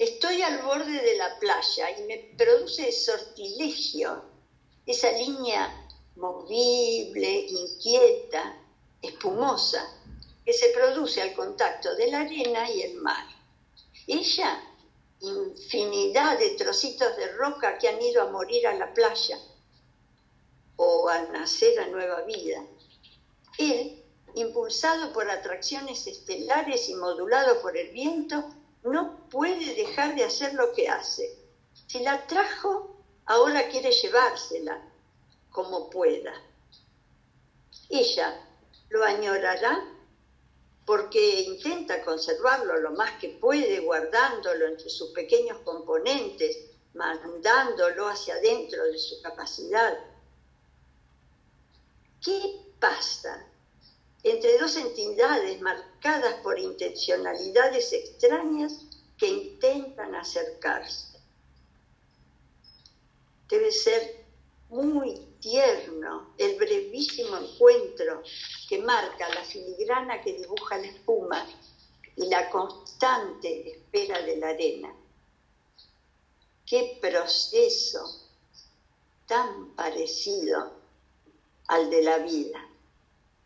Estoy al borde de la playa y me produce sortilegio, esa línea movible, inquieta, espumosa, que se produce al contacto de la arena y el mar. Ella, infinidad de trocitos de roca que han ido a morir a la playa o a nacer a nueva vida. Él, impulsado por atracciones estelares y modulado por el viento, no puede dejar de hacer lo que hace. Si la trajo, ahora quiere llevársela como pueda. Ella lo añorará porque intenta conservarlo lo más que puede, guardándolo entre sus pequeños componentes, mandándolo hacia adentro de su capacidad. ¿Qué pasa entre dos entidades marcadas por intencionalidades extrañas que intentan acercarse? Debe ser muy tierno el brevísimo encuentro que marca la filigrana que dibuja la espuma y la constante espera de la arena. Qué proceso tan parecido al de la vida.